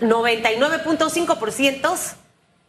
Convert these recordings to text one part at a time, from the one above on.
99.5%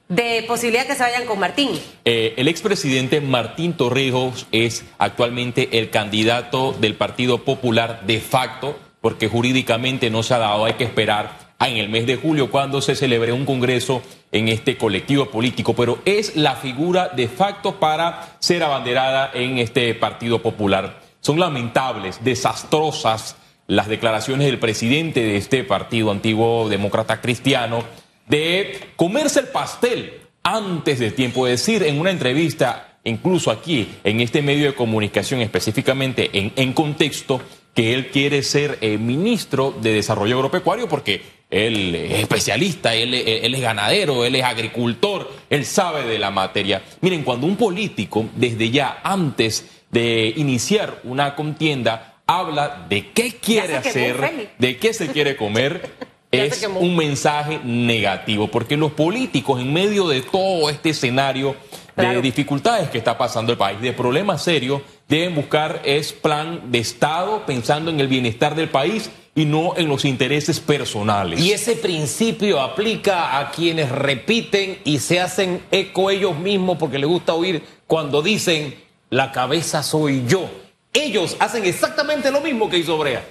de posibilidad que se vayan con Martín. Eh, el expresidente Martín Torrijos es actualmente el candidato del Partido Popular de facto, porque jurídicamente no se ha dado, hay que esperar en el mes de julio cuando se celebre un congreso en este colectivo político, pero es la figura de facto para ser abanderada en este Partido Popular. Son lamentables, desastrosas las declaraciones del presidente de este partido antiguo demócrata cristiano de comerse el pastel antes de tiempo, decir, en una entrevista, incluso aquí, en este medio de comunicación, específicamente en, en contexto, que él quiere ser eh, ministro de Desarrollo Agropecuario porque él es especialista, él, es ganadero, él es agricultor, él sabe de la materia. Miren, cuando un político, desde ya, antes de iniciar una contienda, habla de qué quiere hacer, de qué se quiere comer, es un mensaje negativo, porque los políticos en medio de todo este escenario de dificultades que está pasando el país, de problemas serios, deben buscar es plan de Estado pensando en el bienestar del país y no en los intereses personales. Y ese principio aplica a quienes repiten y se hacen eco ellos mismos porque les gusta oír cuando dicen la cabeza soy yo. Ellos hacen exactamente lo mismo que hizo Brea.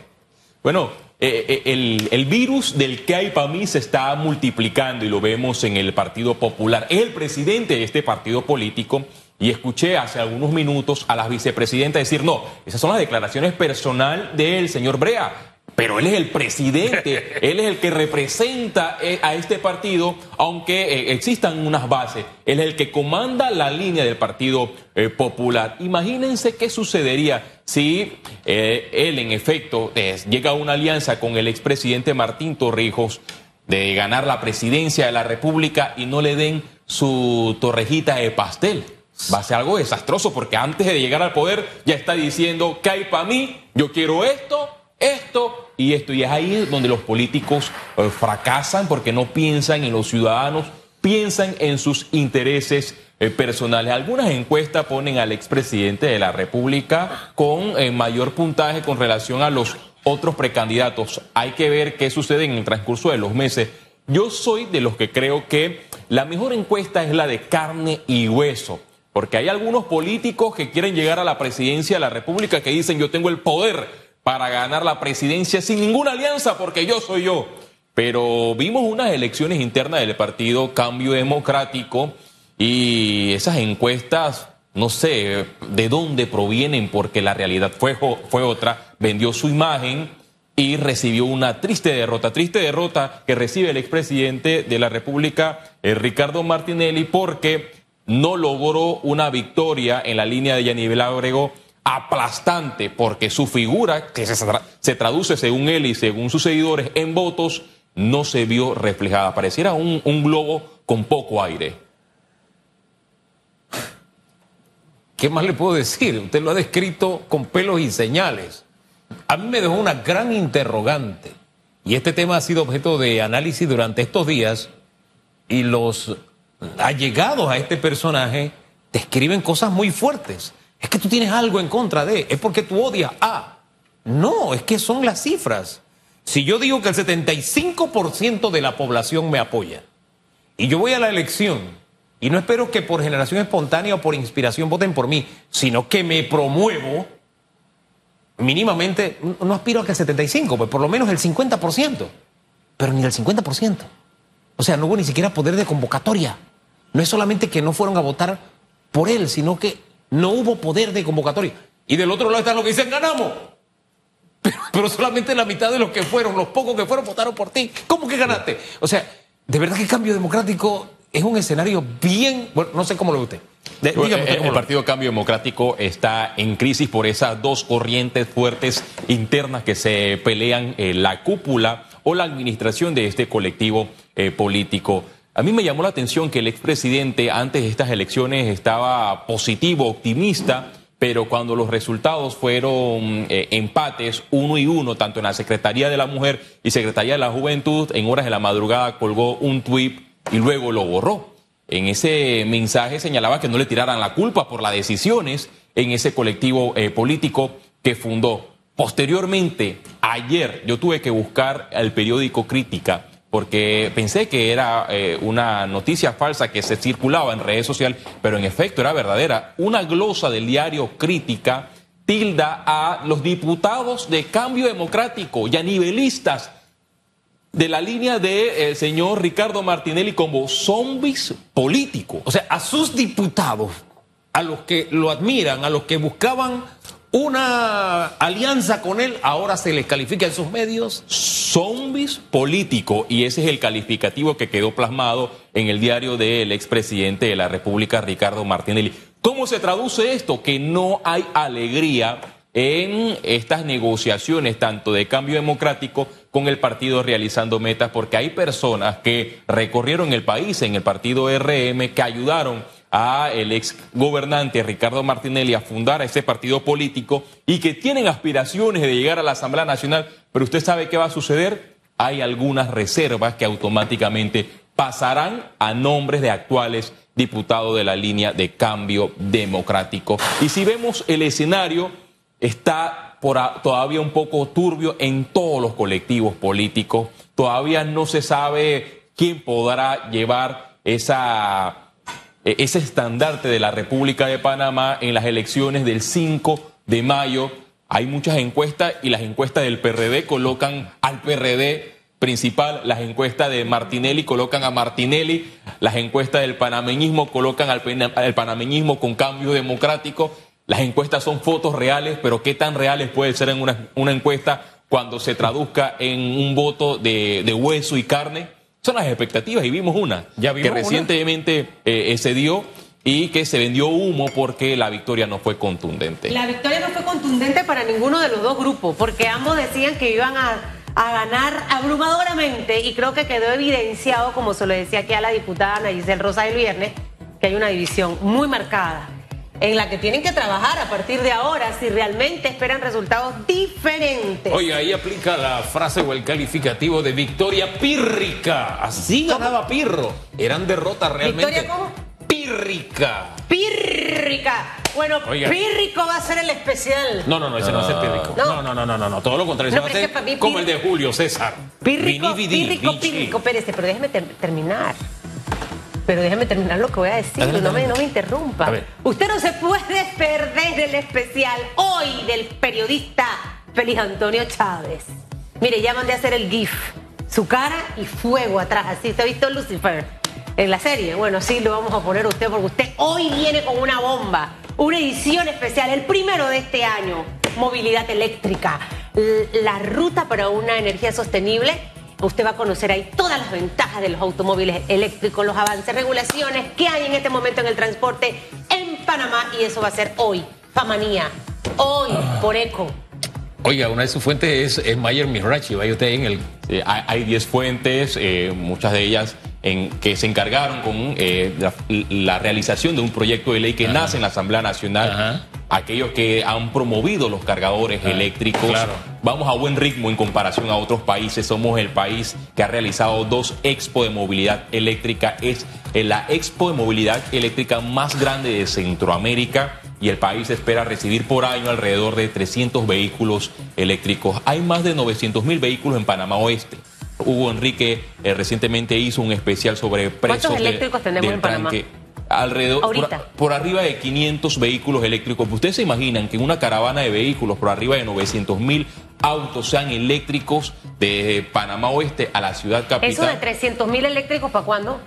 Bueno, eh, eh, el, virus del que hay para mí se está multiplicando y lo vemos en el Partido Popular. Es el presidente de este partido político y escuché hace algunos minutos a la vicepresidenta decir, no, esas son las declaraciones personal del señor Brea. Pero él es el presidente, él es el que representa eh, a este partido, aunque eh, existan unas bases. Él es el que comanda la línea del Partido eh, Popular. Imagínense qué sucedería si él, en efecto, llega a una alianza con el expresidente Martín Torrijos de ganar la presidencia de la República y no le den su torrejita de pastel va a ser algo desastroso porque antes de llegar al poder ya está diciendo que hay para mí, yo quiero esto, esto y esto. Y es ahí donde los políticos eh, fracasan porque no piensan en los ciudadanos, piensan en sus intereses eh, personales. Algunas encuestas ponen al expresidente de la República con eh, mayor puntaje con relación a los otros precandidatos. Hay que ver qué sucede en el transcurso de los meses. Yo soy de los que creo que la mejor encuesta es la de carne y hueso. Porque hay algunos políticos que quieren llegar a la presidencia de la República que dicen yo tengo el poder para ganar la presidencia sin ninguna alianza porque yo soy yo. Pero vimos unas elecciones internas del partido Cambio Democrático y esas encuestas, no sé de dónde provienen porque la realidad fue, fue otra, vendió su imagen y recibió una triste derrota, triste derrota que recibe el expresidente de la República, eh, Ricardo Martinelli, porque no logró una victoria en la línea de Yanivel Ábrego aplastante, porque su figura, que se, traduce según él y según sus seguidores en votos, no se vio reflejada. Pareciera un, un globo con poco aire. ¿Qué más le puedo decir? Usted lo ha descrito con pelos y señales. A mí me dejó una gran interrogante. Y este tema ha sido objeto de análisis durante estos días. Y los allegados a este personaje te escriben cosas muy fuertes. Es que tú tienes algo en contra de, es porque tú odias a. No, es que son las cifras. Si yo digo que el 75% de la población me apoya y yo voy a la elección y no espero que por generación espontánea o por inspiración voten por mí, sino que me promuevo, mínimamente, no aspiro a que el 75%, pues por lo menos el 50%, pero ni el 50%. O sea, no hubo ni siquiera poder de convocatoria. No es solamente que no fueron a votar por él, sino que no hubo poder de convocatoria. Y del otro lado están los que dicen, ganamos. Pero, solamente la mitad de los que fueron, los pocos que fueron, votaron por ti. ¿Cómo que ganaste? O sea, de verdad que el cambio democrático es un escenario bien, bueno, no sé cómo lo ve usted. el, Partido Cambio Democrático está en crisis por esas dos corrientes fuertes internas que se pelean en la cúpula o la administración de este colectivo eh, político. A mí me llamó la atención que el expresidente antes de estas elecciones estaba positivo, optimista, pero cuando los resultados fueron eh, empates uno y uno, tanto en la Secretaría de la Mujer y Secretaría de la Juventud, en horas de la madrugada colgó un tuit y luego lo borró. En ese mensaje señalaba que no le tiraran la culpa por las decisiones en ese colectivo eh, político que fundó. Posteriormente, ayer, yo tuve que buscar el periódico Crítica porque pensé que era eh, una noticia falsa que se circulaba en redes sociales, pero en efecto era verdadera. Una glosa del diario Crítica tilda a los diputados de Cambio Democrático y a nivelistas de la línea del señor Ricardo Martinelli como zombies políticos. O sea, a sus diputados, a los que lo admiran, a los que buscaban una alianza con él, ahora se les califica en sus medios. Zombies políticos, y ese es el calificativo que quedó plasmado en el diario del expresidente de la República, Ricardo Martinelli. ¿Cómo se traduce esto? Que no hay alegría en estas negociaciones, tanto de cambio democrático con el partido realizando metas, porque hay personas que recorrieron el país en el partido RM que ayudaron a el ex gobernante Ricardo Martinelli a fundar a ese partido político y que tienen aspiraciones de llegar a la Asamblea Nacional, pero usted sabe qué va a suceder. Hay algunas reservas que automáticamente pasarán a nombres de actuales diputados de la línea de cambio democrático. Y si vemos el escenario, está todavía un poco turbio en todos los colectivos políticos. Todavía no se sabe quién podrá llevar esa ese estandarte de la República de Panamá en las elecciones del 5 de mayo. Hay muchas encuestas y las encuestas del PRD colocan al PRD principal, las encuestas de Martinelli colocan a Martinelli, las encuestas del panameñismo colocan al, panameñismo con cambio democrático. Las encuestas son fotos reales, pero ¿qué tan reales puede ser en una, encuesta cuando se traduzca en un voto de hueso y carne? Son las expectativas y vimos una que recientemente eh, se dio y que se vendió humo porque la victoria no fue contundente. La victoria no fue contundente para ninguno de los dos grupos, porque ambos decían que iban a, ganar abrumadoramente y creo que quedó evidenciado, como se lo decía aquí a la diputada Ana Giselle Rosa el viernes, que hay una división muy marcada en la que tienen que trabajar a partir de ahora si realmente esperan resultados diferentes. Oye, ahí aplica la frase o el calificativo de victoria pírrica. Así ganaba Pirro. Eran derrotas realmente. ¿Victoria cómo? Pírrica. Pírrica. Bueno, pírrico va a ser el especial. No, no, no, ese no, va a ser pírrico. No, no, no, no, no, no, todo lo contrario. va a ser como el de Julio César. Pírrico, pírrico, pírrico. Espérese, pero déjeme terminar. Pero déjeme terminar lo que voy a decir, no, me, no me interrumpa. Usted no se puede perder el especial hoy del periodista Feliz Antonio Chávez. Mire, ya mandé a hacer el GIF. Su cara y fuego atrás. Así se ha visto Lucifer en la serie. Bueno, sí, lo vamos a poner a usted porque usted hoy viene con una bomba. Una edición especial, el primero de este año. Movilidad eléctrica. La ruta para una energía sostenible Usted va a conocer ahí todas las ventajas de los automóviles eléctricos, los avances, regulaciones que hay en este momento en el transporte en Panamá y eso va a ser hoy. Famanía. Hoy, por ECO. Oiga, una de sus fuentes es, Mayer Mirachi, vaya usted en el... hay 10 fuentes, eh, muchas de ellas en, que se encargaron con eh, la, realización de un proyecto de ley que nace en la Asamblea Nacional aquellos que han promovido los cargadores eléctricos. Vamos a buen ritmo en comparación a otros países. Somos el país que ha realizado dos expo de movilidad eléctrica. Es la expo de movilidad eléctrica más grande de Centroamérica y el país espera recibir por año alrededor de 300 vehículos eléctricos. Hay más de 900 mil vehículos en Panamá Oeste. Hugo Enrique eh, recientemente hizo un especial sobre precios ¿Cuántos eléctricos tenemos en Panamá? Alrededor por, arriba de 500 vehículos eléctricos. ¿Ustedes se imaginan que en una caravana de vehículos por arriba de 900 mil autos sean eléctricos de Panamá Oeste a la ciudad capital? ¿Eso de 300 mil eléctricos para cuándo?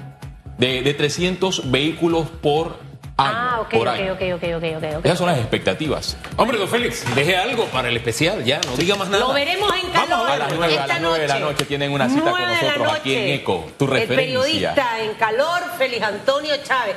De, de 300 vehículos por ah, ok, ok, ok, ok, ok, Esas son las expectativas. Hombre, don Félix, deje algo para el especial, ya, no diga más nada. Lo veremos en calor. a las 9, a las 9 de la noche tienen una cita con nosotros aquí en ECO, tu referencia. El periodista en calor, Félix Antonio Chávez.